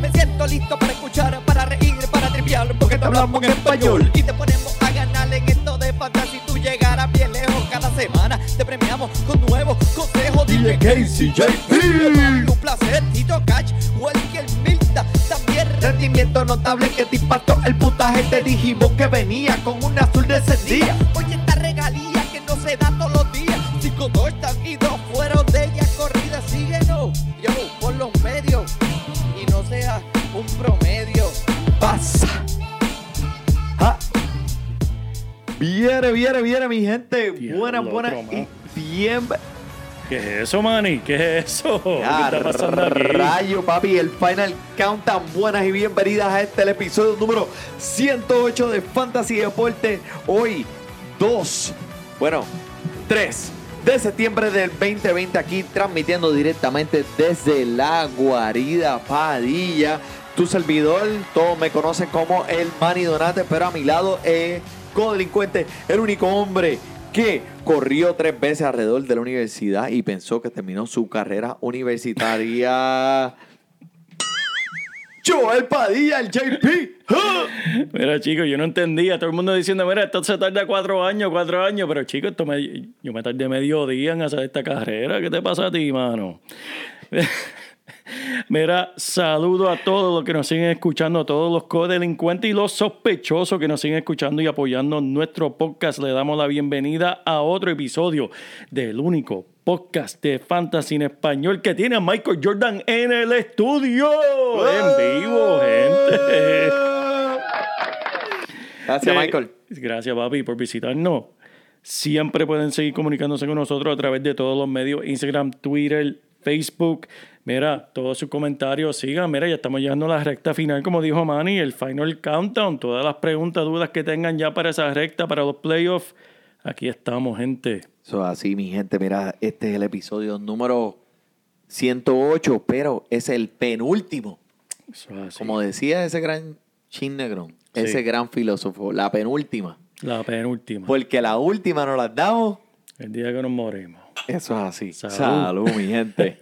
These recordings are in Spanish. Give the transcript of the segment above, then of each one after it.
Me siento listo para escuchar, para reír, para triviar, porque te hablamos en español. Y te ponemos a ganar en esto de fantasy. Tú llegarás bien lejos cada semana. Te premiamos con nuevos consejos. Dile Casey, JP. Un placer, Tito Cash, Welker Milta. También rendimiento notable que te impactó el puntaje. Te dijimos que venía con un azul de ese día. Oye, esta regalía que no se da todos los días. Cinco dos están Viene, viene, viene, mi gente. Buenas, buenas y bien. ¿Qué es eso, Manny? ¿Qué es eso? ¿Qué Ya, está pasando aquí? rayo, papi, el Final Countdown. Buenas y bienvenidas a este el episodio número 108 de Fantasy Deporte. Hoy, 2, bueno, 3 de septiembre del 2020, aquí transmitiendo directamente desde la guarida Padilla. Tu servidor, todos me conocen como el Manny Donate, pero a mi lado es codelincuente, el único hombre que corrió tres veces alrededor de la universidad y pensó que terminó su carrera universitaria. Joel Padilla, el JP. Mira, chicos, yo no entendía. Todo el mundo diciendo, mira, esto se tarda cuatro años, cuatro años. Pero, chicos, esto yo me tardé medio día en hacer esta carrera. ¿Qué te pasa a ti, mano? Mira, saludo a todos los que nos siguen escuchando, a todos los codelincuentes y los sospechosos que nos siguen escuchando y apoyando nuestro podcast. Le damos la bienvenida a otro episodio del único podcast de Fantasy en español que tiene a Michael Jordan en el estudio. En vivo, gente. Gracias, Michael. Gracias, papi, por visitarnos. Siempre pueden seguir comunicándose con nosotros a través de todos los medios, Instagram, Twitter, Facebook. Mira, todos sus comentarios, sigan. Mira, ya estamos llegando a la recta final, como dijo Manny, el final countdown. Todas las preguntas, dudas que tengan ya para esa recta, para los playoffs. Aquí estamos, gente. Eso así, mi gente. Mira, este es el episodio número 108, pero es el penúltimo. Eso es así. Como decía ese gran Chin Negrón, Sí. ese gran filósofo, la penúltima. La penúltima. Porque la última nos la damos. El día que nos morimos. Eso es así. Salud. Salud, mi gente.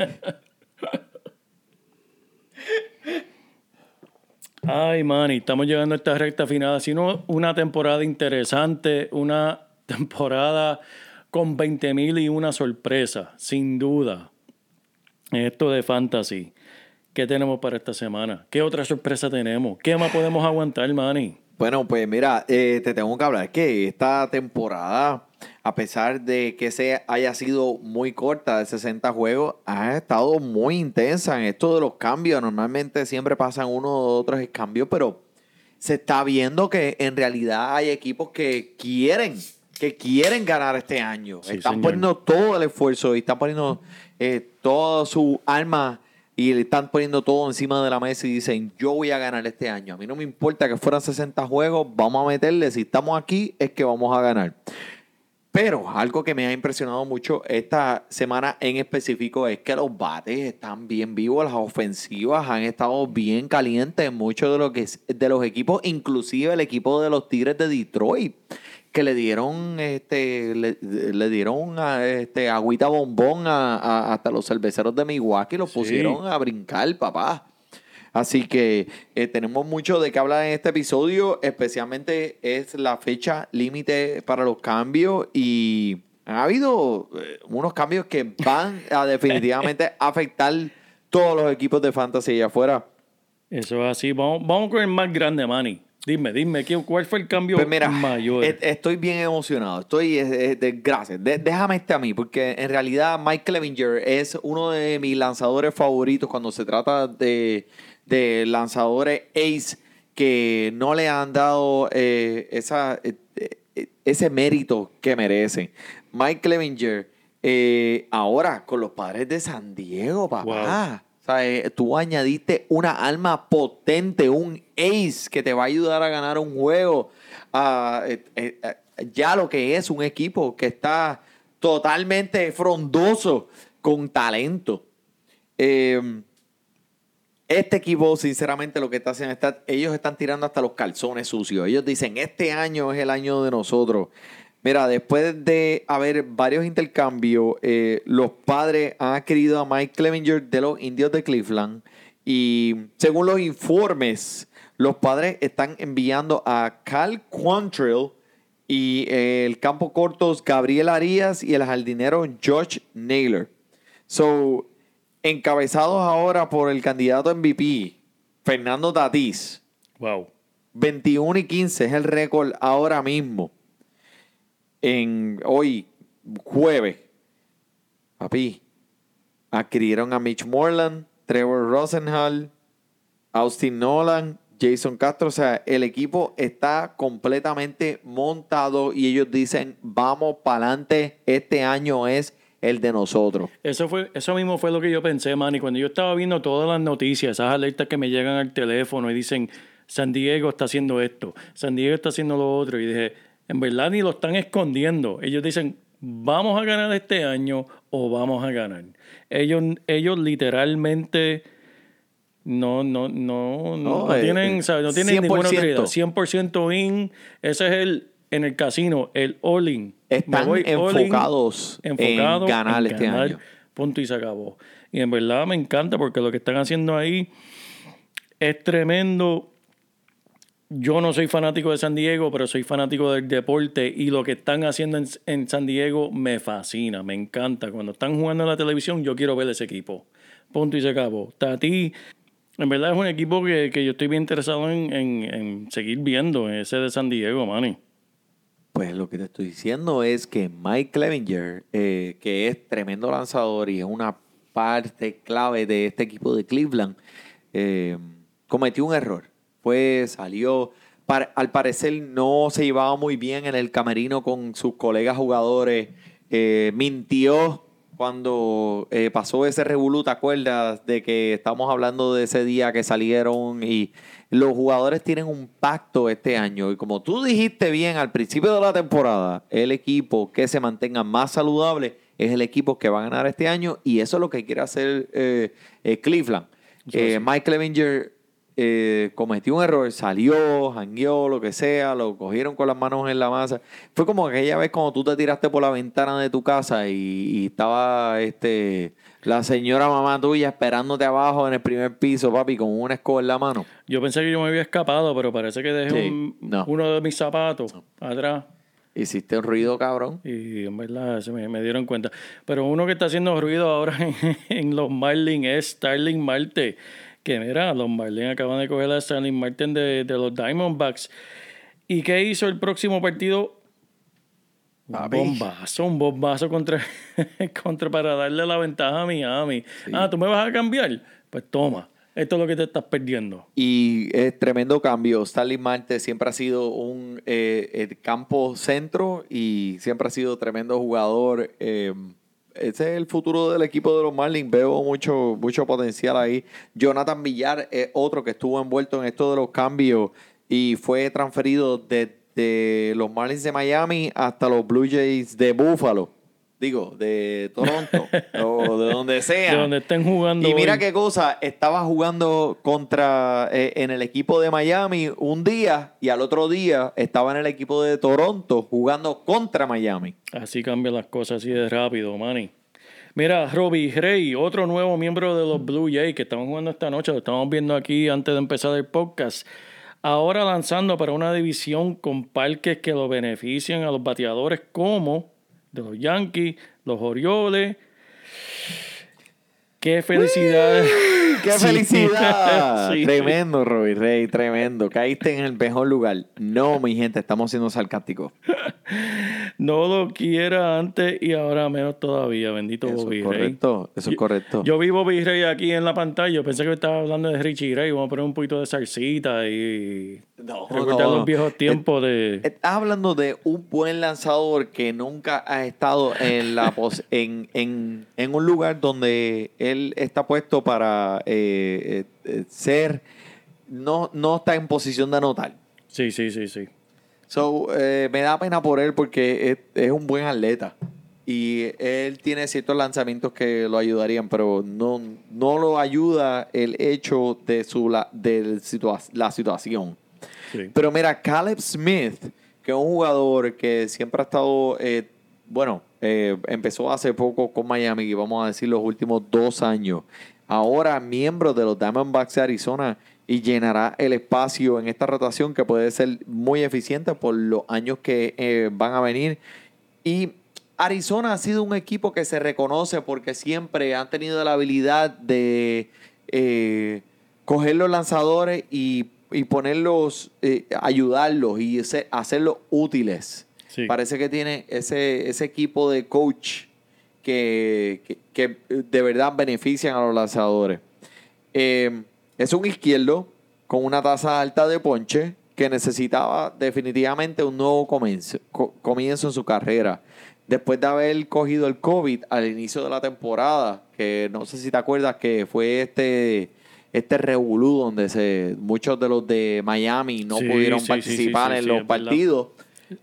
Ay, Manny, estamos llegando a esta recta final. Ha sido una temporada interesante, una temporada con 20 mil y una sorpresa, sin duda. Esto de fantasy. ¿Qué tenemos para esta semana? ¿Qué otra sorpresa tenemos? ¿Qué más podemos aguantar, Manny? Bueno, pues mira, eh, te tengo que hablar que esta temporada, a pesar de que se haya sido muy corta de 60 juegos, ha estado muy intensa en esto de los cambios. Normalmente siempre pasan uno o otros cambios, pero se está viendo que en realidad hay equipos que quieren, que quieren ganar este año. Sí, están señor. poniendo todo el esfuerzo y están poniendo eh, toda su alma y le están poniendo todo encima de la mesa y dicen, yo voy a ganar este año. A mí no me importa que fueran 60 juegos, vamos a meterle. Si estamos aquí, es que vamos a ganar. Pero algo que me ha impresionado mucho esta semana en específico es que los bates están bien vivos, las ofensivas han estado bien calientes en muchos de, lo que de los equipos, inclusive el equipo de los Tigres de Detroit, que le dieron este le, le dieron a, este agüita bombón a, a- hasta los cerveceros de Milwaukee, los Sí. pusieron a brincar, papá. Así que eh, tenemos mucho de qué hablar en este episodio, especialmente es la fecha límite para los cambios y ha habido eh, unos cambios que van a definitivamente afectar todos los equipos de fantasy allá afuera. Eso es así. Vamos, vamos con el más grande, Manny. Dime, dime, ¿qué- ¿cuál fue el cambio Pues mira, mayor? e- estoy bien emocionado. Estoy, eh, de- gracias. De- déjame este a mí, porque en realidad Mike Clevinger es uno de mis lanzadores favoritos cuando se trata de, de lanzadores ace que no le han dado eh, esa, eh, eh, ese mérito que merecen. Mike Clevinger, eh, ahora con los padres de San Diego, papá. O sea, eh, tú añadiste una alma potente, un ace que te va a ayudar a ganar un juego. Ah, ya lo que es un equipo que está totalmente frondoso con talento. Eh, este equipo, sinceramente, lo que está haciendo, está, ellos están tirando hasta los calzones sucios. Ellos dicen, este año es el año de nosotros. Mira, después de haber varios intercambios, eh, los padres han adquirido a Mike Clevenger de los Indios de Cleveland. Y según los informes, los padres están enviando a Cal Quantrill y eh, el campo cortos Gabriel Arias y el jardinero George Naylor. So, encabezados ahora por el candidato MVP, Fernando Tatís. Wow. 21 y 15 es el récord ahora mismo. En hoy, jueves, papi, adquirieron a Mitch Moreland, Trevor Rosenhall, Austin Nolan, Jason Castro. O sea, el equipo está completamente montado y ellos dicen, vamos para adelante, este año es el de nosotros. Eso, fue, eso mismo fue lo que yo pensé, man. Y cuando yo estaba viendo todas las noticias, esas alertas que me llegan al teléfono y dicen, San Diego está haciendo esto, San Diego está haciendo lo otro. Y dije, en verdad ni lo están escondiendo. Ellos dicen, vamos a ganar este año o vamos a ganar. Ellos, ellos literalmente no, no, no, no, No, eh, tienen, eh, no tienen ninguna 100%. otra idea. 100% in. Ese es el, en el casino, el all-in. Me Están voy enfocados enfocado en ganar en este ganar, año. Punto y se acabó. Y en verdad me encanta porque lo que están haciendo ahí es tremendo. Yo no soy fanático de San Diego, pero soy fanático del deporte y lo que están haciendo en, en San Diego me fascina, me encanta. Cuando están jugando en la televisión, yo quiero ver ese equipo. Punto y se acabó. Tati, en verdad es un equipo que, que yo estoy bien interesado en, en- en seguir viendo, ese de San Diego, Manny. Pues lo que te estoy diciendo es que Mike Clevenger, eh, que es tremendo lanzador y es una parte clave de este equipo de Cleveland, eh, cometió un error. Pues salió, al parecer no se llevaba muy bien en el camerino con sus colegas jugadores, eh, mintió cuando eh, pasó ese revolú, ¿te acuerdas? De que estamos hablando de ese día que salieron y los jugadores tienen un pacto este año. Y como tú dijiste bien al principio de la temporada, el equipo que se mantenga más saludable es el equipo que va a ganar este año y eso es lo que quiere hacer eh, eh, Cleveland. Eh, Mike Clevenger eh, cometió un error, salió, jangueó, lo que sea, lo cogieron con las manos en la masa. Fue como aquella vez cuando tú te tiraste por la ventana de tu casa y, y estaba este la señora mamá tuya esperándote abajo en el primer piso, papi, con una escoba en la mano. Yo pensé que yo me había escapado, pero parece que dejé Sí, un- no. uno de mis zapatos atrás. Hiciste un ruido, cabrón. Y en verdad se me, me dieron cuenta. Pero uno que está haciendo ruido ahora en, en los Marlins es Starling Marte. Que mira, los Marlins acaban de coger a Starling Martin de, de los Diamondbacks. ¿Y qué hizo el próximo partido? Un bombazo, un bombazo contra, contra para darle la ventaja a Miami. Ah, ¿tú me vas a cambiar? Pues toma, esto es lo que te estás perdiendo. Y es tremendo cambio. Stanley Marte siempre ha sido un eh, eh, campo centro y siempre ha sido tremendo jugador. Eh, ese es el futuro del equipo de los Marlins. Veo mucho, mucho potencial ahí. Jonathan Villar es otro que estuvo envuelto en esto de los cambios y fue transferido desde los Marlins de Miami hasta los Blue Jays de Buffalo. Digo, de Toronto o de donde sea. De donde estén jugando. Y mira hoy. qué cosa, estaba jugando contra eh, en el equipo de Miami un día y al otro día estaba en el equipo de Toronto jugando contra Miami. Así cambian las cosas así de rápido, Manny. Mira, Robbie Rey, otro nuevo miembro de los Blue Jays que estamos jugando esta noche, lo estamos viendo aquí antes de empezar el podcast. Ahora lanzando para una división con parques que lo benefician a los bateadores como de los Yankees, los Orioles. ¡Qué felicidad! ¡Qué Sí. felicidad! Sí. Tremendo, Robbie Rey, tremendo. Caíste en el mejor lugar. No, mi gente, estamos siendo sarcásticos. no lo quiera antes y ahora menos todavía. Bendito Eso Bobby es Ray. correcto, eso es Yo- correcto. Yo vi Bobby Ray aquí en la pantalla. Yo pensé que estaba hablando de Richie Ray. Vamos a poner un poquito de salsita y No, recordar no. los viejos tiempos de. Estás hablando de un buen lanzador que nunca ha estado en la pos- en, en, en un lugar donde él está puesto para eh, eh, eh, ser, no, no está en posición de anotar. Sí, sí, sí, sí. So, eh, me da pena por él porque es, es un buen atleta. Y él tiene ciertos lanzamientos que lo ayudarían, pero no, no lo ayuda el hecho de su la, del situa- la situación. sí. Pero mira, Caleb Smith, que es un jugador que siempre ha estado, eh, bueno, eh, empezó hace poco con Miami, y vamos a decir los últimos dos años. Ahora miembro de los Diamondbacks de Arizona y llenará el espacio en esta rotación que puede ser muy eficiente por los años que eh, van a venir. Y Arizona ha sido un equipo que se reconoce porque siempre han tenido la habilidad de eh, coger los lanzadores y, y ponerlos, eh, ayudarlos y ese- hacerlos útiles. Sí. Parece que tiene ese, ese equipo de coach que, que- que de verdad benefician a los lanzadores. Eh, es un izquierdo con una tasa alta de ponche que necesitaba definitivamente un nuevo comienzo, co- comienzo en su carrera. Después de haber cogido el COVID al inicio de la temporada, que no sé si te acuerdas que fue este, este revolú donde se, muchos de los de Miami no Sí, pudieron sí, participar sí, en los partidos.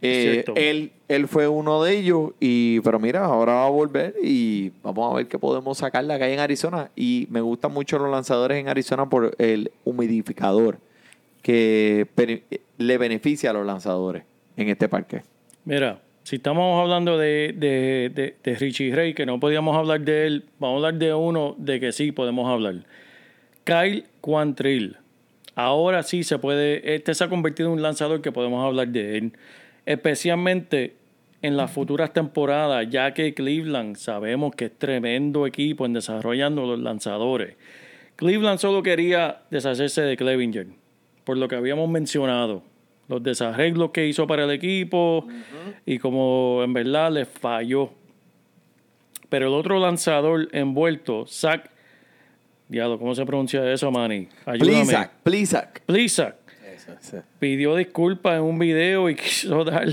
Eh, él, él fue uno de ellos, y pero mira, ahora va a volver y vamos a ver qué podemos sacar de acá en Arizona. Y me gustan mucho los lanzadores en Arizona por el humidificador que le beneficia a los lanzadores en este parque. Mira, si estamos hablando de, de, de, de Richie Ray, que no podíamos hablar de él, vamos a hablar de uno de que sí podemos hablar. Kyle Quantrill. Ahora sí se puede, este se ha convertido en un lanzador que podemos hablar de él. Especialmente en las futuras temporadas, ya que Cleveland sabemos que es tremendo equipo en desarrollando los lanzadores. Cleveland solo quería deshacerse de Clevinger, por lo que habíamos mencionado. Los desarreglos que hizo para el equipo y como en verdad les falló. Pero el otro lanzador envuelto, Zach, diablo, ¿cómo se pronuncia eso, Manny? Ayúdame. Plisak, Plisak. Plisak pidió disculpas en un video y quiso dar.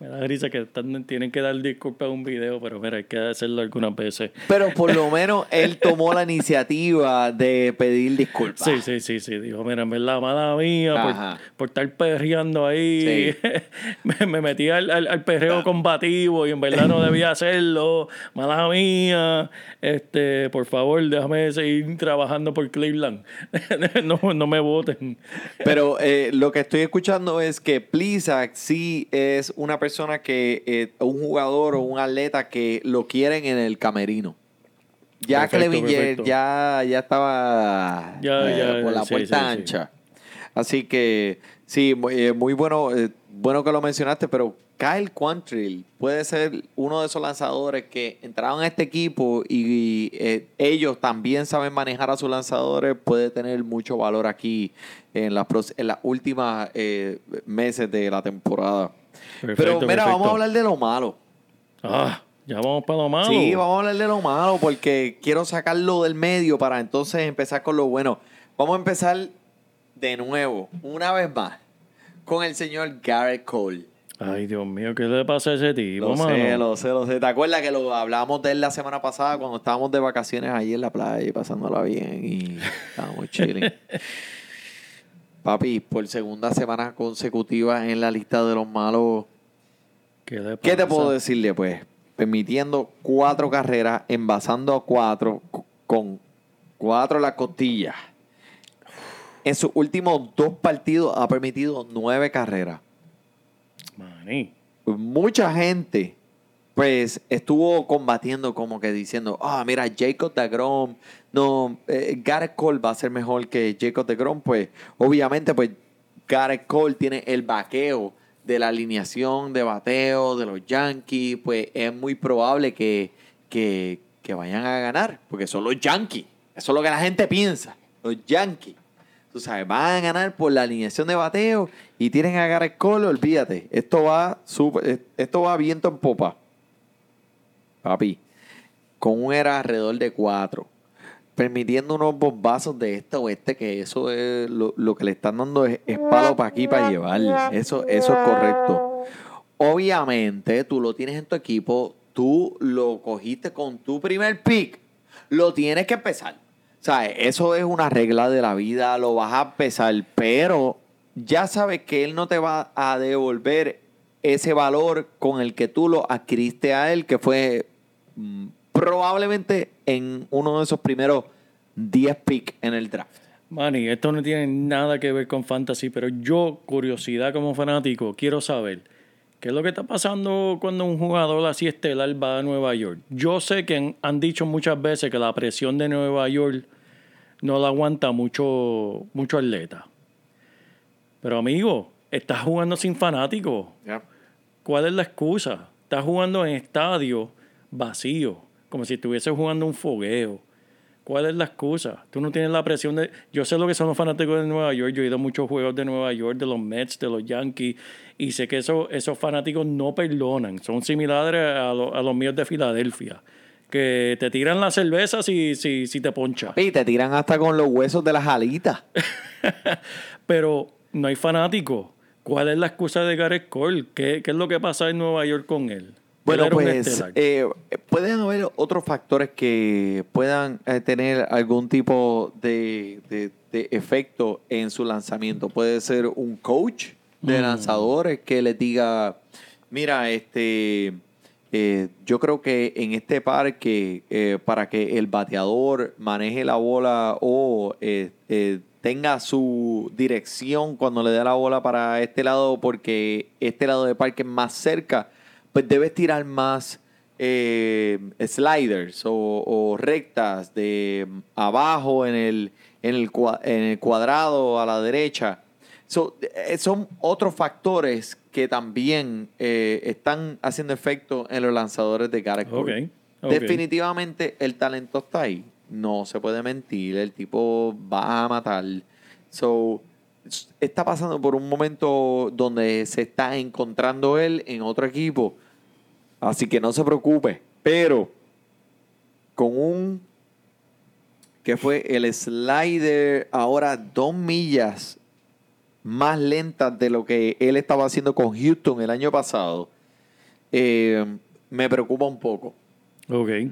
Me da risa que están- tienen que dar disculpas en un video, pero mira, hay que hacerlo algunas veces. Pero por lo menos él tomó la iniciativa de pedir disculpas. Sí, sí, sí, sí. Dijo, mira, en verdad, mala mía, por, por estar perreando ahí. me, me metí al, al, al perreo combativo y en verdad no debía hacerlo. Mala mía. Este, por favor, déjame seguir trabajando por Cleveland. no, no me voten. Pero eh, lo que estoy escuchando es que Plisak sí es una persona que, eh, un jugador o un atleta que lo quieren en el camerino. Ya Perfecto, perfecto. ya, ya estaba Ya, eh, ya, por la sí, puerta sí, sí. ancha. Así que sí, muy, eh, muy bueno, bueno que lo mencionaste, pero Kyle Quantrill puede ser uno de esos lanzadores que entraron a este equipo y, eh, ellos también saben manejar a sus lanzadores, puede tener mucho valor aquí en las, pros- en las últimas eh, meses de la temporada. pero Perfecto, mira, vamos a hablar de lo malo. Ah, ya vamos para lo malo. Sí, vamos a hablar de lo malo porque quiero sacarlo del medio para entonces empezar con lo bueno. Vamos a empezar de nuevo, una vez más, con el señor Garrett Cole. Ay, Dios mío, ¿qué le pasa a ese tipo, Lo sé, mano? lo sé, lo sé. ¿Te acuerdas que lo hablábamos de él la semana pasada cuando estábamos de vacaciones ahí en la playa y pasándola bien y estábamos chilling? Papi, por segunda semana consecutiva en la lista de los malos ¿Qué, le ¿Qué te pasa? puedo decirle? Pues permitiendo cuatro carreras, envasando a cuatro, con cuatro en la costilla. En sus últimos dos partidos ha permitido nueve carreras. Mucha gente, pues, estuvo combatiendo como que diciendo, ah, mira, Jacob DeGrom, no, eh, Garrett Cole va a ser mejor que Jacob DeGrom. Pues, obviamente, pues, Garrett Cole tiene el vaqueo de la alineación de bateo de los Yankees, pues es muy probable que, que, que vayan a ganar, porque son los Yankees. Eso es lo que la gente piensa, los Yankees. Tú sabes, van a ganar por la alineación de bateo y tienen a Garrett Cole, olvídate. Esto va súper- esto va viento en popa. Papi, con un era alrededor de cuatro, permitiendo unos bombazos de este o este, que eso es lo, lo que le están dando es, es para aquí para llevar. Eso, eso es correcto. Obviamente, tú lo tienes en tu equipo, tú lo cogiste con tu primer pick, lo tienes que empezar. O sea, eso es una regla de la vida, lo vas a empezar, pero ya sabes que él no te va a devolver ese valor con el que tú lo adquiriste a él, que fue mm, probablemente en uno de esos primeros 10 picks en el draft. Manny, esto no tiene nada que ver con fantasy, pero yo, curiosidad como fanático, quiero saber qué es lo que está pasando cuando un jugador así estelar va a Nueva York. Yo sé que han dicho muchas veces que la presión de Nueva York no la aguanta mucho, mucho atleta. Pero amigo, estás jugando sin fanáticos. ¿Cuál es la excusa? Estás jugando en estadio vacío, como si estuviese jugando un fogueo. ¿Cuál es la excusa? Tú no tienes la presión de... Yo sé lo que son los fanáticos de Nueva York. Yo he ido a muchos juegos de Nueva York, de los Mets, de los Yankees, y sé que eso- esos fanáticos no perdonan. Son similares a, lo- a los míos de Filadelfia, que te tiran la cerveza si, si, si te poncha. Y te tiran hasta con los huesos de las alitas. Pero no hay fanáticos. ¿Cuál es la excusa de Gareth Cole? ¿Qué, qué es lo que pasa en Nueva York con él? Bueno, pues eh, pueden haber otros factores que puedan eh, tener algún tipo de, de- de efecto en su lanzamiento. Puede ser un coach de Mm. lanzadores que les diga, mira, este, eh, yo creo que en este parque, eh, para que el bateador maneje la bola o eh, tenga su dirección cuando le dé la bola para este lado, porque este lado del parque es más cerca, pues debes tirar más sliders o, rectas de abajo en el, en, el, en el cuadrado a la derecha. So, son otros factores que también eh, están haciendo efecto en los lanzadores de ok. Definitivamente el talento está ahí. No se puede mentir. El tipo va a matar. So, está pasando por un momento donde se está encontrando él en otro equipo. Así que no se preocupe. Pero con un que fue el slider ahora dos millas más lentas de lo que él estaba haciendo con Houston el año pasado, eh, me preocupa un poco.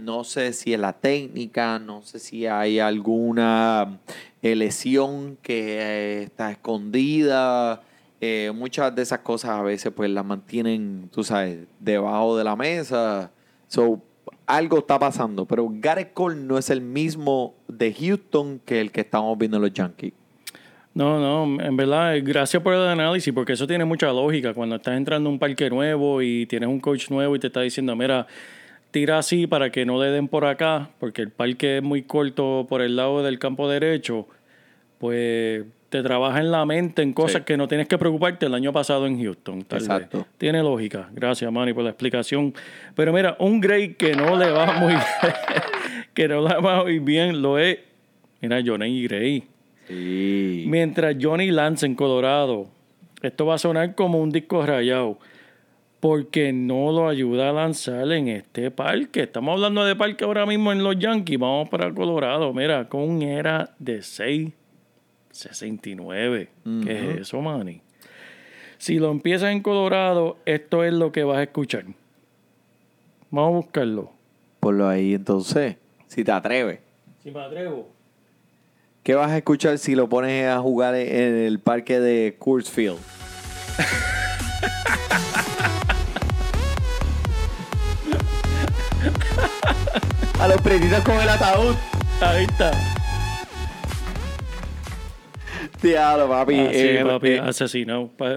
No sé si es la técnica, no sé si hay alguna eh, lesión que eh, está escondida. Eh, muchas de esas cosas a veces pues las mantienen, tú sabes, debajo de la mesa. So, algo está pasando, pero Garrett Cole no es el mismo de Houston que el que estamos viendo en los Yankees. No, no, en verdad, gracias por el análisis, porque eso tiene mucha lógica. Cuando estás entrando a un parque nuevo y tienes un coach nuevo y te está diciendo, mira, tira así para que no le den por acá, porque el parque es muy corto por el lado del campo derecho, pues te trabaja en la mente en cosas Sí. que no tienes que preocuparte el año pasado en Houston. tal vez. Exacto. Tiene lógica. Gracias, Manny, por la explicación. Pero mira, un Gray que no le va muy que no le va muy bien lo es, mira, Johnny Gray. Sí. Mientras Johnny Lance en Colorado, esto va a sonar como un disco rayado, porque no lo ayuda a lanzar en este parque. Estamos hablando de parque ahora mismo en los Yankees, vamos para Colorado. Mira, con un era de 6.69. ¿Qué es eso, Manny? Si lo empiezas en Colorado, esto es lo que vas a escuchar. Vamos a buscarlo. Ponlo ahí entonces, si te atreves. Si me atrevo. ¿Qué vas a escuchar si lo pones a jugar en el parque de Coors Field? a los pretitos con el ataúd. Ahí está. Diablo, papi. Así, Eh, papi, eh,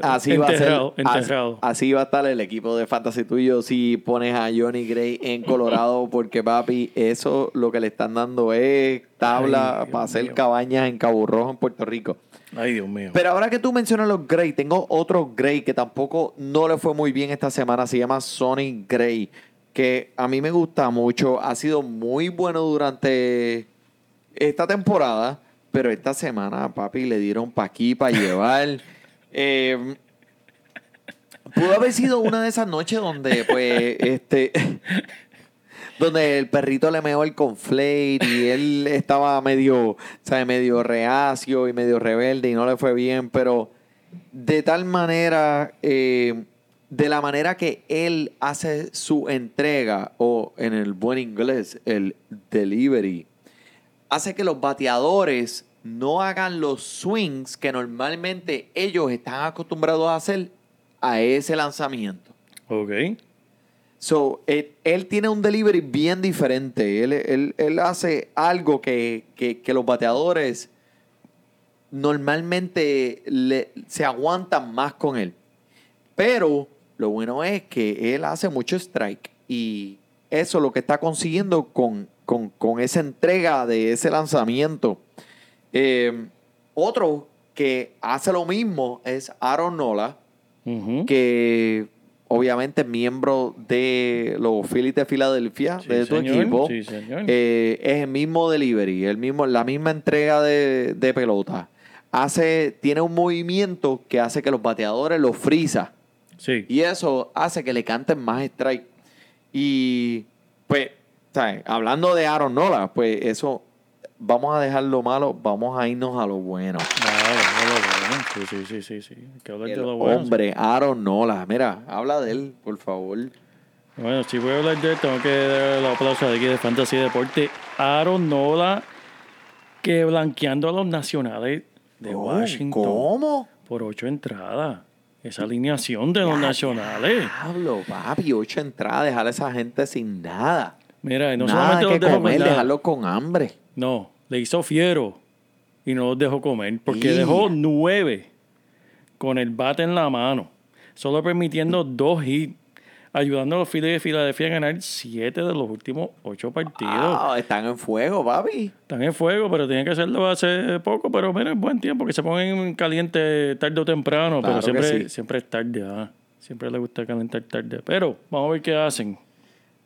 así va a ser. enterrado, as- enterrado. Así va a estar el equipo de fantasy tuyo si pones a Johnny Gray en Colorado, porque papi, eso lo que le están dando es tabla Ay, para hacer mío. cabañas en Cabo Rojo, en Puerto Rico. Ay, Dios mío. Pero ahora que tú mencionas los Gray, tengo otro Gray que tampoco no le fue muy bien esta semana. Se llama Sonny Gray, que a mí me gusta mucho. Ha sido muy bueno durante esta temporada, Pero esta semana, papi, le dieron pa' aquí, para llevar. Eh, pudo haber sido una de esas noches donde, pues, este... donde el perrito le meó el conflate y él estaba medio, ¿sabes? Medio reacio y medio rebelde y no le fue bien, pero de tal manera, eh, de la manera que él hace su entrega, o en el buen inglés, el delivery, hace que los bateadores no hagan los swings que normalmente ellos están acostumbrados a hacer a ese lanzamiento. Ok. So, él, él tiene un delivery bien diferente. Él, él- él hace algo que, que- que los bateadores normalmente le- se aguantan más con él. Pero lo bueno es que él hace mucho strike y eso es lo que está consiguiendo con, con- con esa entrega de ese lanzamiento. Eh, otro que hace lo mismo es Aaron Nola que obviamente es miembro de los Phillies de Filadelfia, Sí, de tu señor. equipo, Sí, señor. eh, es el mismo delivery, el mismo, la misma entrega de, de pelota. Hace, tiene un movimiento que hace que los bateadores los frisa. Sí. Y eso hace que le canten más strike. Y pues, ¿sabes? hablando de Aaron Nola, pues eso, vamos a dejar lo malo, vamos a irnos a lo bueno. Sí, sí, sí, sí, sí. Hay que hablar de lo bueno. hombre, Aaron Nola. Mira, habla de él, por favor. Bueno, si voy a hablar de él, tengo que dar el aplauso de aquí de Fantasy Deporte. Aaron Nola, que blanqueando a los nacionales de Oh, Washington ¿Cómo? por ocho entradas. Esa alineación de los nacionales. Pablo, papi, ocho entradas, dejar a esa gente sin nada. Mira, y no nada solamente que los dejó comer, con nada. dejarlo con hambre. No, le hizo fiero y no los dejó comer porque Y- dejó nueve con el bate en la mano, solo permitiendo dos hits, ayudando a los Phillies de Filadelfia a ganar siete de los últimos ocho partidos. Ah, están en fuego, papi. Están en fuego, pero tienen que hacerlo hace poco, pero mira, es buen tiempo que se ponen caliente tarde o temprano, Claro pero que siempre, sí. siempre es tarde, ah. siempre le gusta calentar tarde. Pero vamos a ver qué hacen.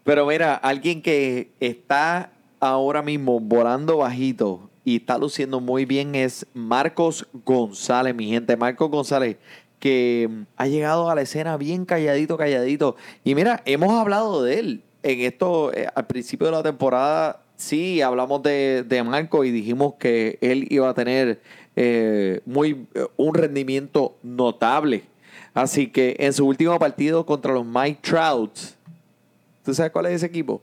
Pero mira, alguien que está ahora mismo volando bajito y está luciendo muy bien es Marcos González, mi gente. Marcos González, que mm, ha llegado a la escena bien calladito, calladito. Y mira, hemos hablado de él en esto, eh, al principio de la temporada, sí, hablamos de, de Marco y dijimos que él iba a tener eh, muy, eh, un rendimiento notable. Así que en su último partido contra los Mike Trouts, ¿tú sabes cuál es ese equipo?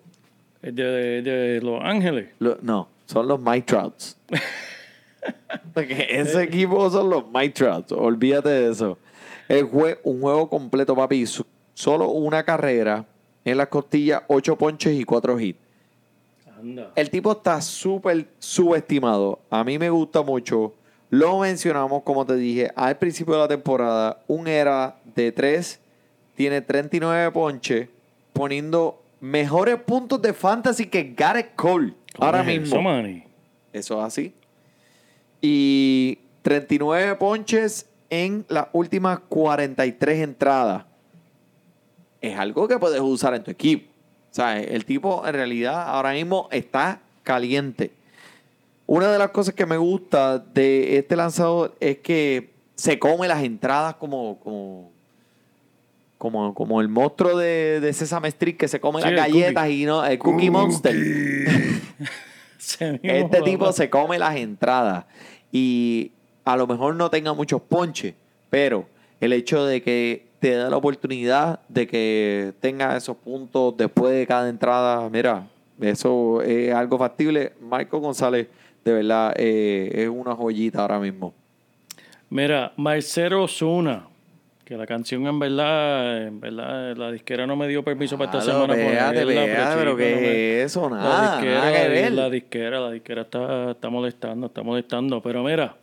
De, de- de Los Ángeles. Lo- no, son los Mike Trouts. Porque ese equipo son los Mike Trouts, olvídate de eso. El jue- un juego completo, papi, so- solo una carrera en las costillas, ocho ponches y cuatro hits. Anda. El tipo está súper subestimado. A mí me gusta mucho. Lo mencionamos, como te dije, al principio de la temporada. Un era de 3, tiene 39 ponches, poniendo mejores puntos de fantasy que Garrett Cole. Ahora ¿Cómo es mismo. eso? Eso es así. Y 39 ponches en las últimas 43 entradas. Es algo que puedes usar en tu equipo. O sea, el tipo en realidad ahora mismo está caliente. Una de las cosas que me gusta de este lanzador es que se come las entradas como, como, como, como el monstruo de, de Sesame Street que se come Sí, las galletas cookie. y no, el Cookie Monster. Este tipo se come las entradas y a lo mejor no tenga muchos ponches, pero el hecho de que te da la oportunidad de que tenga esos puntos después de cada entrada, mira, eso es algo factible. Marco González, de verdad, eh, es una joyita ahora mismo. Mira, Marcelo Osuna, que la canción en verdad, en verdad, la disquera no me dio permiso para esta semana ponerla, pero chico, ¿qué no me- es eso? La Nada, disquera, nada que la- ver. la disquera, la disquera está, está molestando, está molestando. Pero mira,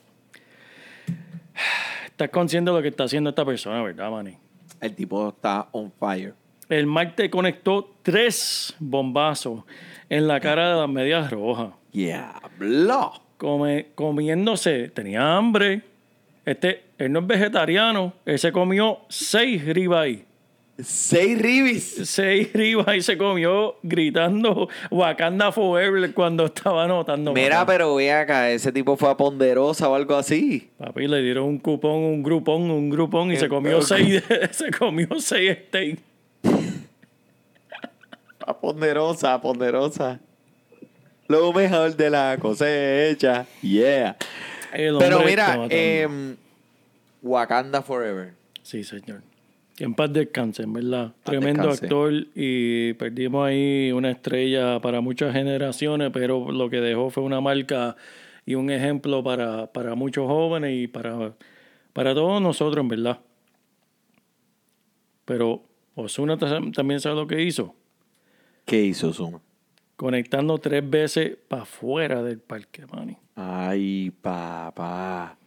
estás consciente de lo que está haciendo esta persona, ¿verdad, Manny? El tipo está on fire. El te conectó tres bombazos en la cara de las medias rojas. Diablo. Come- comiéndose, tenía hambre. Este, él no es vegetariano, él se comió seis ribeye. Seis ribis. Seis ribas y se comió gritando Wakanda Forever cuando estaba anotando. Mira, papá. pero ve acá, ese tipo fue a Ponderosa o algo así. Papi, le dieron un cupón, un grupón, un grupón y se comió seis, se comió seis steaks. A Ponderosa, a Ponderosa. Lo mejor de la cosecha. Yeah. El Pero mira, em, Wakanda Forever. Sí, señor. Que en paz descanse, en verdad. Tremendo descanse. actor y perdimos ahí una estrella para muchas generaciones, pero lo que dejó fue una marca y un ejemplo para, para muchos jóvenes y para, para todos nosotros, en verdad. Pero Osuna también sabe lo que hizo. ¿Qué hizo Zuma? Conectando tres veces para afuera del parque, Manny. Ay, papá.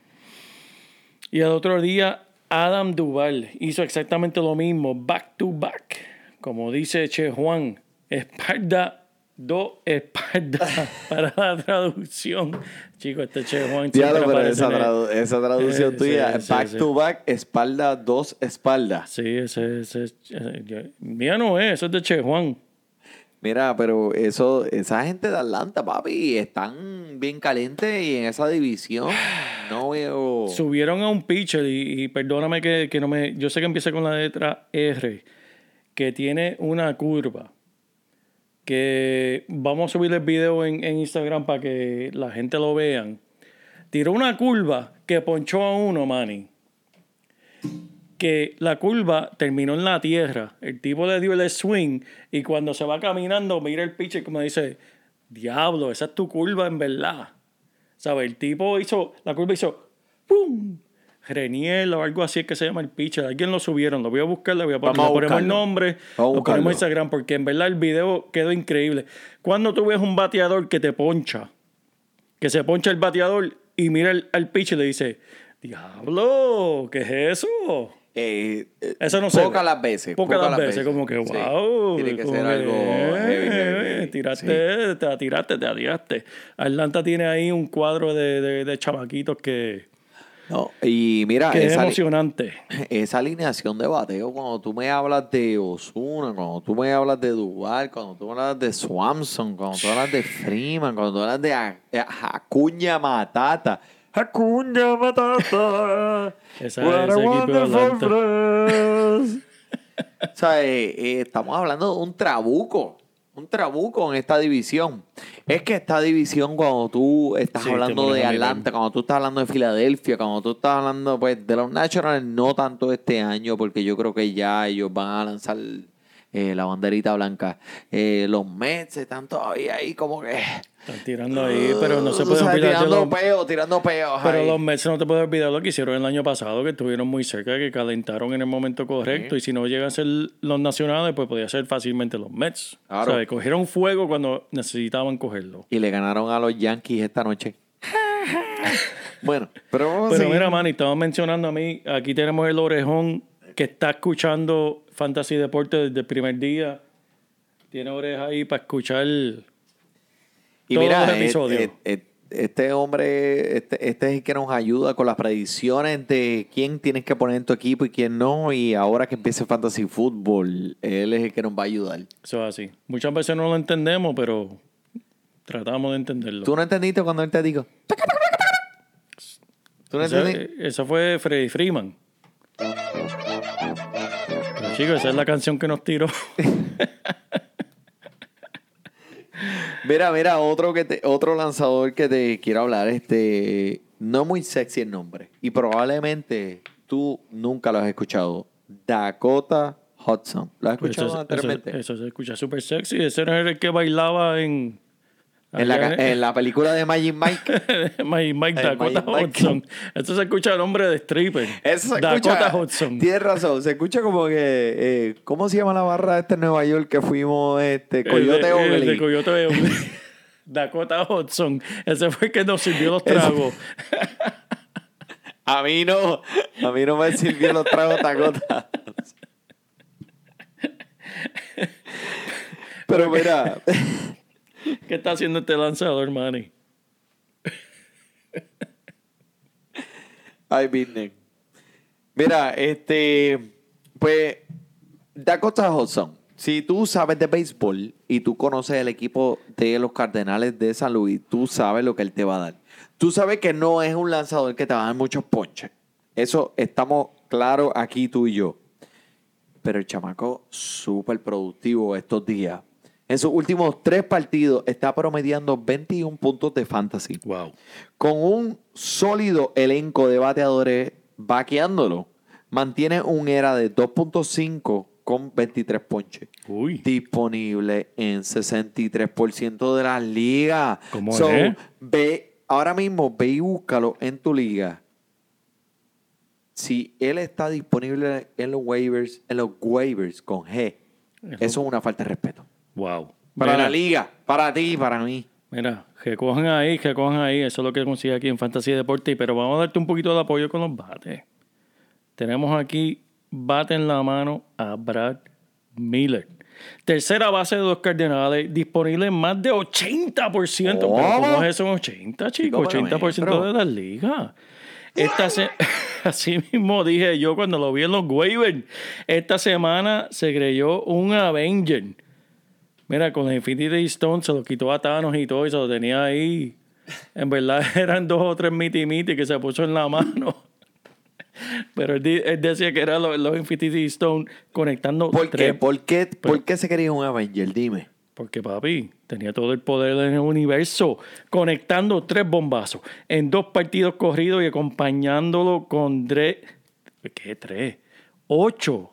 Y al otro día, Adam Duval hizo exactamente lo mismo, back to back. Como dice Che Juan, espalda, do espalda para la traducción. Chicos, este Che Juan Diablo, pero esa, el- esa traducción Eh, tuya, sí, back sí. to back, espalda, dos espaldas. Sí, ese, ese, ese- mía no es, eso es de Che Juan. Mira, pero eso, esa gente de Atlanta, papi, están bien calientes y en esa división no veo. Subieron a un pitcher y, perdóname que, que no me... Yo sé que empieza con la letra R, que tiene una curva. Que vamos a subir el video en, en Instagram para que la gente lo vean. Tiró una curva que ponchó a uno, Manny. Que la curva terminó en la tierra. El tipo le dio el swing y cuando se va caminando, mira el pitcher como dice, diablo, esa es tu curva en verdad. ¿Sabes? El tipo hizo, la curva hizo, ¡pum! Reniel o algo así es que se llama el pitcher. Alguien lo subieron, lo voy a buscar, le voy a poner, ponemos el nombre, lo ponemos en Instagram, porque en verdad el video quedó increíble. Cuando tú ves un bateador que te poncha, que se poncha el bateador y mira al, al pitcher y le dice, diablo, ¿qué es eso? Eh, eh, Eso no se Pocas las veces. Pocas las veces, como que, Sí. wow. Tiene que ser que, algo heavy, heavy, eh, heavy. Tiraste, Sí. te tiraste, te atiraste. Atlanta tiene ahí un cuadro de, de, de chamaquitos que, No, y mira, que es emocionante. esa alineación de bateo, cuando tú me hablas de Osuna, cuando tú me hablas de Duval, cuando tú me hablas de Swanson, cuando tú hablas de Freeman, cuando tú hablas de eh, Acuña Matata. Acuña Matata. Esa- what a wonderful o sea, eh, eh, estamos hablando de un trabuco. Un trabuco en esta división. Es que esta división, cuando tú estás Sí, hablando de. Atlanta, cuando tú estás hablando de Filadelfia, cuando tú estás hablando pues, de los Nationals, no tanto este año, porque yo creo que ya ellos van a lanzar eh, la banderita blanca. Eh, los Mets están todavía ahí como que... Están tirando ahí, pero no se puede olvidar tirando los, peo, tirando peos. Pero ahí. los Mets no te puedes olvidar lo que hicieron el año pasado, que estuvieron muy cerca, que calentaron en el momento correcto. Y si no llegan a ser los nacionales, pues podía ser fácilmente los Mets. Claro. O sea, cogieron fuego cuando necesitaban cogerlo. Y le ganaron a los Yankees esta noche. bueno, pero vamos a Pero seguir. mira, Manny, estamos mencionando a mí, aquí tenemos el orejón que está escuchando Fantasy Deporte desde el primer día. Tiene oreja ahí para escuchar. Y mira, eh, eh, eh, este hombre, este, este es el que nos ayuda con las predicciones de quién tienes que poner en tu equipo y quién no. Y ahora que empiece Fantasy Football, él es el que nos va a ayudar. Eso es así. Muchas veces no lo entendemos, pero tratamos de entenderlo. ¿Tú no entendiste cuando él te dijo? ¿Tú no entendiste? esa fue Freddy Freeman. Pero chicos, esa es la canción que nos tiró. Mira, mira, otro que te- otro lanzador que te quiero hablar, este, no muy sexy el nombre. Y probablemente tú nunca lo has escuchado. Dakota Hudson. ¿Lo has Pues escuchado eso, anteriormente? eso- eso se escucha súper sexy. Ese no era el que bailaba en. En, la, ca- en la película de Magic Mike. Mike, Mike El Dakota Mike Mike. Hudson. Eso se escucha el nombre de stripper. Eso se Dakota escucha. Hudson. Tienes razón. Se escucha como que. eh, ¿Cómo se llama la barra esta en Nueva York que fuimos? Este, Coyote el de, el de? Coyote. Dakota Hudson. Ese fue el que nos sirvió los tragos. A mí no. A mí no me sirvió los tragos Dakota. Pero mira. ¿Qué está haciendo este lanzador, Manny? Ay, business. Mira, este, pues, Dakota Hudson, si tú sabes de béisbol y tú conoces el equipo de los Cardenales de San Luis, tú sabes lo que él te va a dar. Tú sabes que no es un lanzador que te va a dar muchos ponches. Eso estamos claros aquí tú y yo. Pero el chamaco súper productivo estos días. En sus últimos tres partidos está promediando 21 puntos de fantasy. Wow. Con un sólido elenco de bateadores vaqueándolo, mantiene un era de 2.5 con 23 ponches. Uy. Disponible en 63% de las ligas. ¿Cómo So, es? Ve, ahora mismo ve y búscalo en tu liga. Si él está disponible en los waivers, en los waivers con G, eso es una falta de respeto. Wow. Para Mira, la liga, para ti y para mí. Mira, que cojan ahí, que cojan ahí. Eso es lo que consigue aquí en Fantasy Deporte. Pero vamos a darte un poquito de apoyo con los bates. Tenemos aquí bate en la mano a Brad Miller. Tercera base de los Cardenales, disponible en más de 80%. ¿Pero ¿Cómo? ¿Cómo es eso en 80, chicos? Chico, pero 80% maestro. de las ligas. Esta se- así mismo dije yo cuando lo vi en los waivers. Esta semana se creyó un Avenger. Mira, con Infinity Stone se lo quitó a Thanos y todo y se lo tenía ahí. En verdad eran dos o tres miti miti que se puso en la mano. Pero él, él decía que eran los, los Infinity Stone conectando ¿Por qué? tres. ¿Por qué, ¿Por qué se quería un Avenger? Dime. Porque papi tenía todo el poder en el universo, conectando tres bombazos en dos partidos corridos y acompañándolo con tres. ¿Qué tres? Ocho.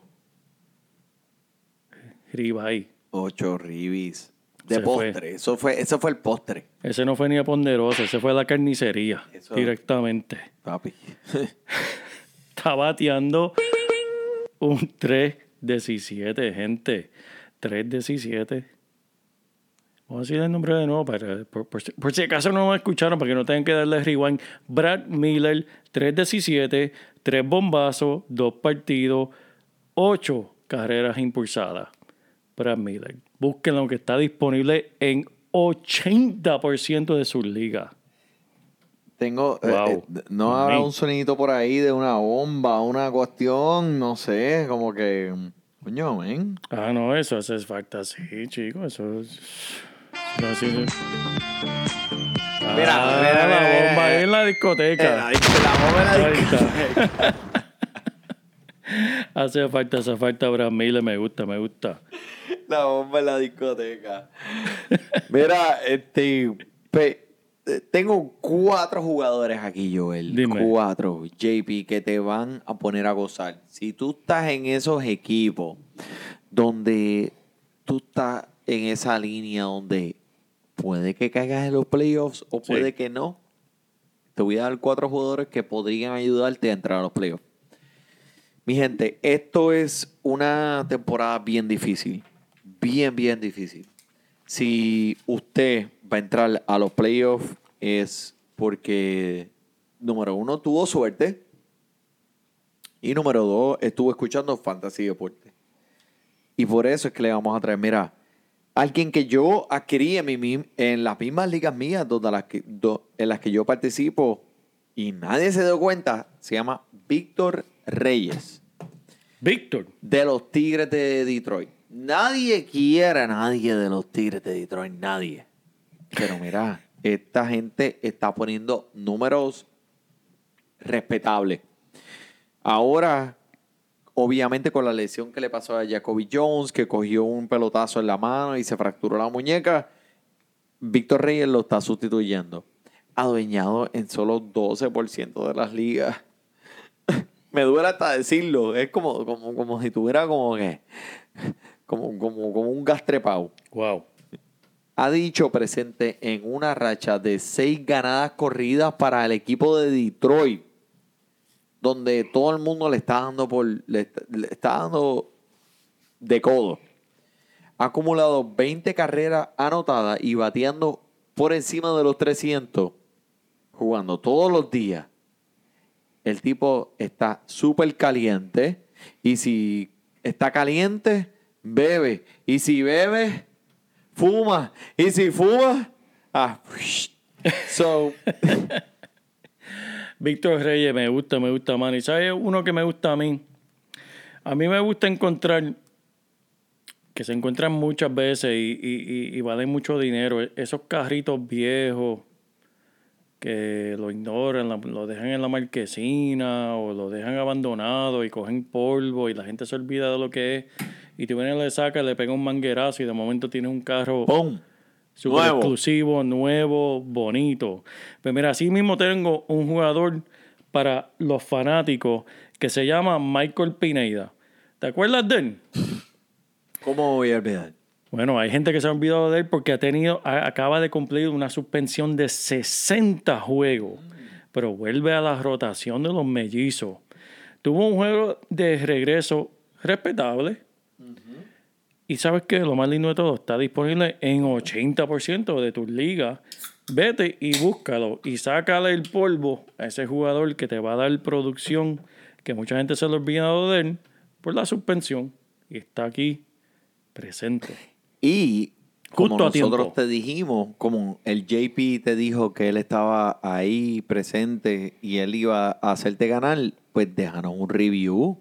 Ribay. Ocho ribis. De Se fue. postre. Eso fue, eso fue el postre, Ese no fue ni a ponderosa, ese fue a la carnicería Eso- directamente. papi. Está bateando un 3-17, gente. 3-17. Vamos a decir el nombre de nuevo, para, por, por si- por si acaso no me escucharon, para que no tengan que darle rewind. Brad Miller, 3-17, 3 bombazos, 2 partidos, 8 carreras impulsadas. Brad Miller. Búsquenlo que está disponible en 80% de sus ligas. Tengo. eh, Wow. eh, no habrá un sonidito por ahí de una bomba, una cuestión, no sé, como que. Coño, men. Ah, no, eso hace falta, sí, chicos, eso es... no, así de- Ah, Mira, mira, la mira, bomba ahí mira. en la Eh, discoteca. la, la bomba en la discoteca. hace falta, hace falta Brad Miller, me gusta, me gusta. La bomba en la discoteca. Mira, este. pe- eh, tengo cuatro jugadores aquí, Joel. Dime. Cuatro, JP, que te van a poner a gozar. Si tú estás en esos equipos donde tú estás en esa línea donde puede que caigas en los playoffs o Sí. puede que no, te voy a dar cuatro jugadores que podrían ayudarte a entrar a los playoffs. Mi gente, esto es una temporada bien difícil. Bien, bien difícil. Si usted va a entrar a los playoffs es porque, número uno, tuvo suerte. Y número dos, estuvo escuchando Fantasy Deporte. Y por eso es que le vamos a traer, mira, alguien que yo adquirí en, mi en las mismas ligas mías donde las que, do- en las que yo participo y nadie se dio cuenta, se llama Víctor Reyes Víctor, de los Tigres de Detroit. Nadie quiere a nadie de los Tigres de Detroit, nadie. Pero mira, esta gente está poniendo números respetables. Ahora, obviamente con la lesión que le pasó a Jacoby Jones, que cogió un pelotazo en la mano y se fracturó la muñeca, Víctor Reyes lo está sustituyendo. Adueñado en solo 12% de las ligas. Me duele hasta decirlo. Es como, como, como si tuviera como que. Como, como, como un gastrepau. wow. Ha dicho presente en una racha de seis ganadas corridas para el equipo de Detroit. Donde todo el mundo le está dando por. Le, está- le está dando de codo. Ha acumulado 20 carreras anotadas y bateando por encima de los 300. Jugando todos los días. El tipo está súper caliente. Y si está caliente, bebe. Y si bebe, fuma. Y si fuma, ah, so, Víctor Reyes me gusta, me gusta, man. ¿Y sabes uno que me gusta a mí? A mí me gusta encontrar que se encuentran muchas veces y, y- y- y valen mucho dinero. E- Esos carritos viejos que lo ignoran, lo dejan en la marquesina o lo dejan abandonado y cogen polvo y la gente se olvida de lo que es. Y tú vienes, le sacas, le pega un manguerazo y de momento tienes un carro ¡Pum! súper Nuevo. exclusivo, nuevo, bonito. Pues mira, así mismo tengo un jugador para los fanáticos que se llama Michael Pineda. ¿Te acuerdas de él? ¿Cómo voy a olvidar? Bueno, hay gente que se ha olvidado de él porque ha tenido, acaba de cumplir una suspensión de 60 juegos, pero vuelve a la rotación de los mellizos. Tuvo un juego de regreso respetable. Y sabes qué, lo más lindo de todo, está disponible en 80% de tus ligas. Vete y búscalo y sácale el polvo a ese jugador que te va a dar producción, que mucha gente se lo ha olvidado de él por la suspensión. Y está aquí presente. Y como Justo nosotros te dijimos, como el JP te dijo que él estaba ahí presente y él iba a hacerte ganar, pues déjanos un review.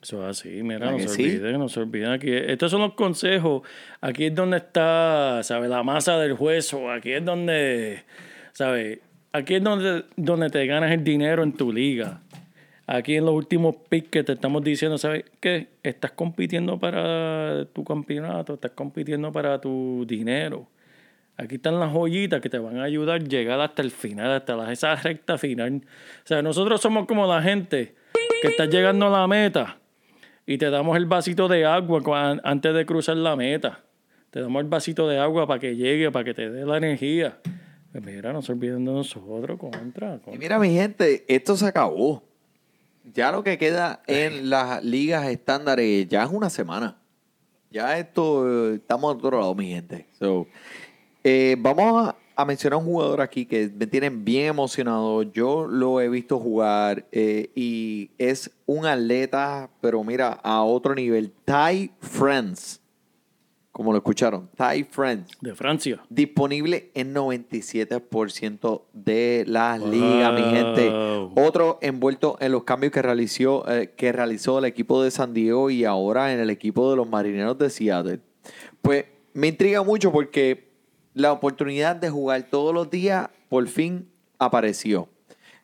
Eso es así, mira, ¿Verdad no se sí? olviden, no se olviden aquí. Estos son los consejos. Aquí es donde está, ¿sabes? La masa del hueso. Aquí es donde, ¿sabes? Aquí es donde, donde te ganas el dinero en tu liga. Aquí en los últimos picks que te estamos diciendo, ¿sabes qué? Estás compitiendo para tu campeonato, estás compitiendo para tu dinero. Aquí están las joyitas que te van a ayudar a llegar hasta el final, hasta esa recta final. O sea, nosotros somos como la gente que está llegando a la meta y te damos el vasito de agua antes de cruzar la meta. Te damos el vasito de agua para que llegue, para que te dé la energía. Pues mira, no se olviden de nosotros, contra. Y contra. mira, mi gente, esto se acabó. Ya lo que queda en las ligas estándares ya es una semana. Ya esto, eh, estamos a otro lado, mi gente. So, eh, vamos a, a mencionar un jugador aquí que me tiene bien emocionado. Yo lo he visto jugar eh, y es un atleta, pero mira, a otro nivel. Ty Friends. Como lo escucharon. Ty Friends De Francia. disponible en 97% de las ligas, mi gente. Wow. Otro envuelto en los cambios que realizó, eh, que realizó el equipo de San Diego y ahora en el equipo de los Marineros de Seattle. Pues me intriga mucho porque la oportunidad de jugar todos los días por fin apareció.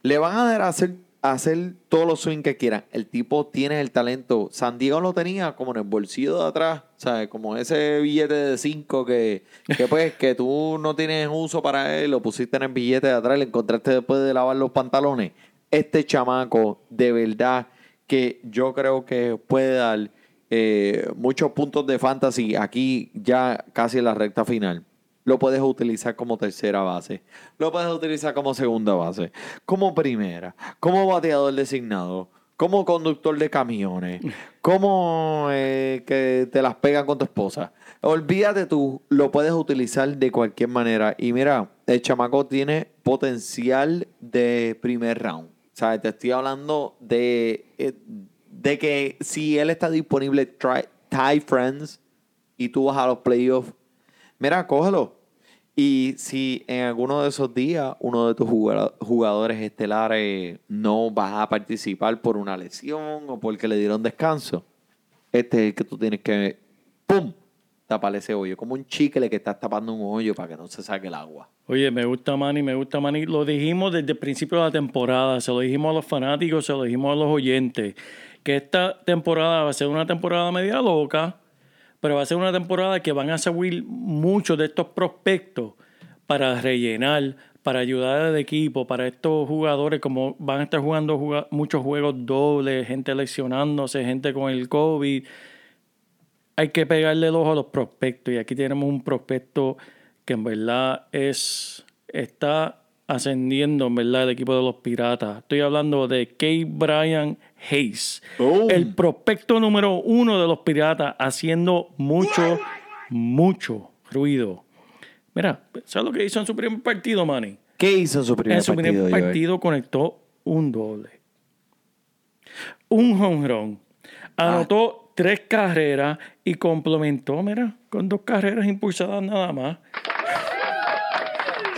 Le van a dar a hacer, hacer todos los swings que quieran. El tipo tiene el talento. San Diego lo tenía como en el bolsillo de atrás, ¿sabes? Como ese billete de 5 que, que pues que tú no tienes uso para él, lo pusiste en el billete de atrás, lo encontraste después de lavar los pantalones. Este chamaco, de verdad, que yo creo que puede dar eh, muchos puntos de fantasy aquí ya casi en la recta final. Lo puedes utilizar como tercera base. Lo puedes utilizar como segunda base. Como primera. Como bateador designado. Como conductor de camiones. Como eh, que te las pegan con tu esposa. Olvídate tú. Lo puedes utilizar de cualquier manera. Y mira, el chamaco tiene potencial de primer round. O sea, te estoy hablando de, eh, de que si él está disponible, try, tie friends y tú vas a los playoffs, mira, cógelo. Y si en alguno de esos días uno de tus jugado- jugadores estelares no va a participar por una lesión o porque le dieron descanso, este es el que tú tienes que, ¡pum!, tapar ese hoyo. Como un chicle que estás tapando un hoyo para que no se saque el agua. Oye, me gusta Manny, me gusta Manny. Lo dijimos desde el principio de la temporada, se lo dijimos a los fanáticos, se lo dijimos a los oyentes, que esta temporada va a ser una temporada media loca, pero va a ser una temporada que van a subir muchos de estos prospectos para rellenar, para ayudar al equipo, para estos jugadores, como van a estar jugando juga- muchos juegos dobles, gente lesionándose, gente con el COVID hay que pegarle el ojo a los prospectos. Y aquí tenemos un prospecto que en verdad es está ascendiendo, en verdad, el equipo de los piratas. Estoy hablando de K. Brian Hayes. Boom. El prospecto número uno de los piratas haciendo mucho, mucho ruido. Mira, ¿sabes lo que hizo en su primer partido, Manny? ¿Qué hizo en su primer en su primer partido? Partido conectó un doble. Un home run. Anotó tres carreras y complementó, mira, con dos carreras impulsadas nada más.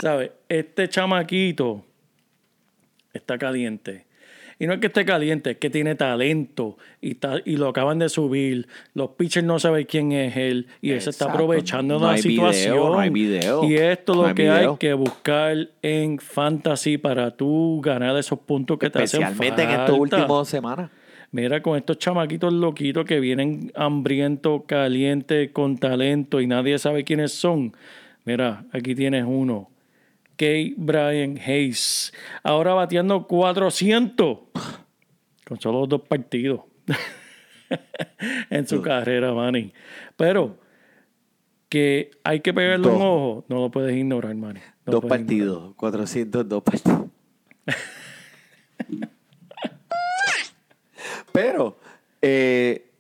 ¿Sabes? Este chamaquito está caliente. Y no es que esté caliente, es que tiene talento y, está, y lo acaban de subir. Los pitchers no saben quién es él y él se está aprovechando de No la hay video, situación. no hay video. Y esto es lo que hay que buscar en fantasy para tú ganar esos puntos que te hacen Especialmente en estos últimos semanas. Mira, con estos chamaquitos loquitos que vienen hambrientos, calientes, con talento y nadie sabe quiénes son. Mira, aquí tienes uno. Kay Brian Hayes. Ahora bateando 400 con solo dos partidos en su carrera, Manny. Pero que hay que pegarle un Dos. ojo, no lo puedes ignorar, Manny. No dos partidos, 402 partidos. Pero eh,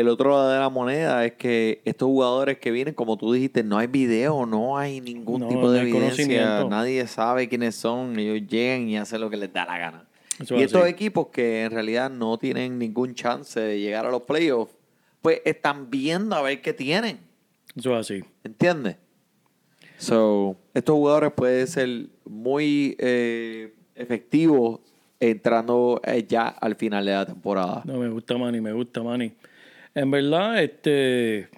el otro lado de la moneda es que estos jugadores que vienen, como tú dijiste, no hay video, no hay ningún No, tipo de evidencia, nadie sabe quiénes son, ellos llegan y hacen lo que les da la gana. Eso y es estos así. equipos que en realidad no tienen ningún chance de llegar a los playoffs, pues están viendo a ver qué tienen. Eso es así. ¿Entiendes? So, estos jugadores pueden ser muy eh, efectivos entrando eh, ya al final de la temporada. No, me gusta Manny, me gusta Manny. En verdad, este.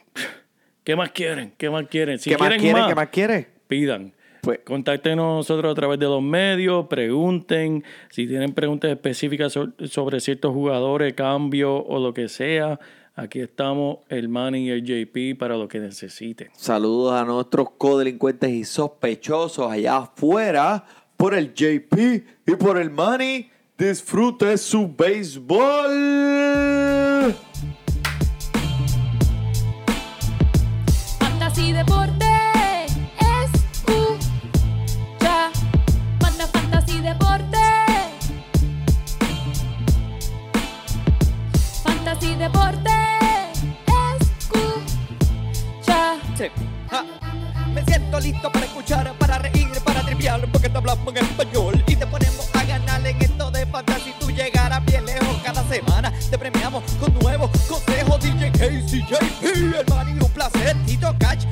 ¿Qué más quieren? ¿Qué más quieren? Si ¿Qué más quieren quiere? más, ¿Qué más quiere? pidan. Pues- Contáctenos nosotros a través de los medios, pregunten. Si tienen preguntas específicas so- sobre ciertos jugadores, cambios o lo que sea, aquí estamos, el Manny y el JP, para lo que necesiten. Saludos a nuestros codelincuentes y sospechosos allá afuera por el JP y por el Money. Disfrute su béisbol. Fantasy Deporte. Escucha. Manda Fantasy Deporte. Fantasy Deporte. Escucha. Sí. Ja. Me siento listo para escuchar, para reír, para triviar, porque te hablamos en español y te ponemos a ganar en esto de fantasy. Tú llegarás bien lejos cada semana. Te premiamos con nuevos consejos. DJ Casey, JP, el Manny, un placer. Tito Catch,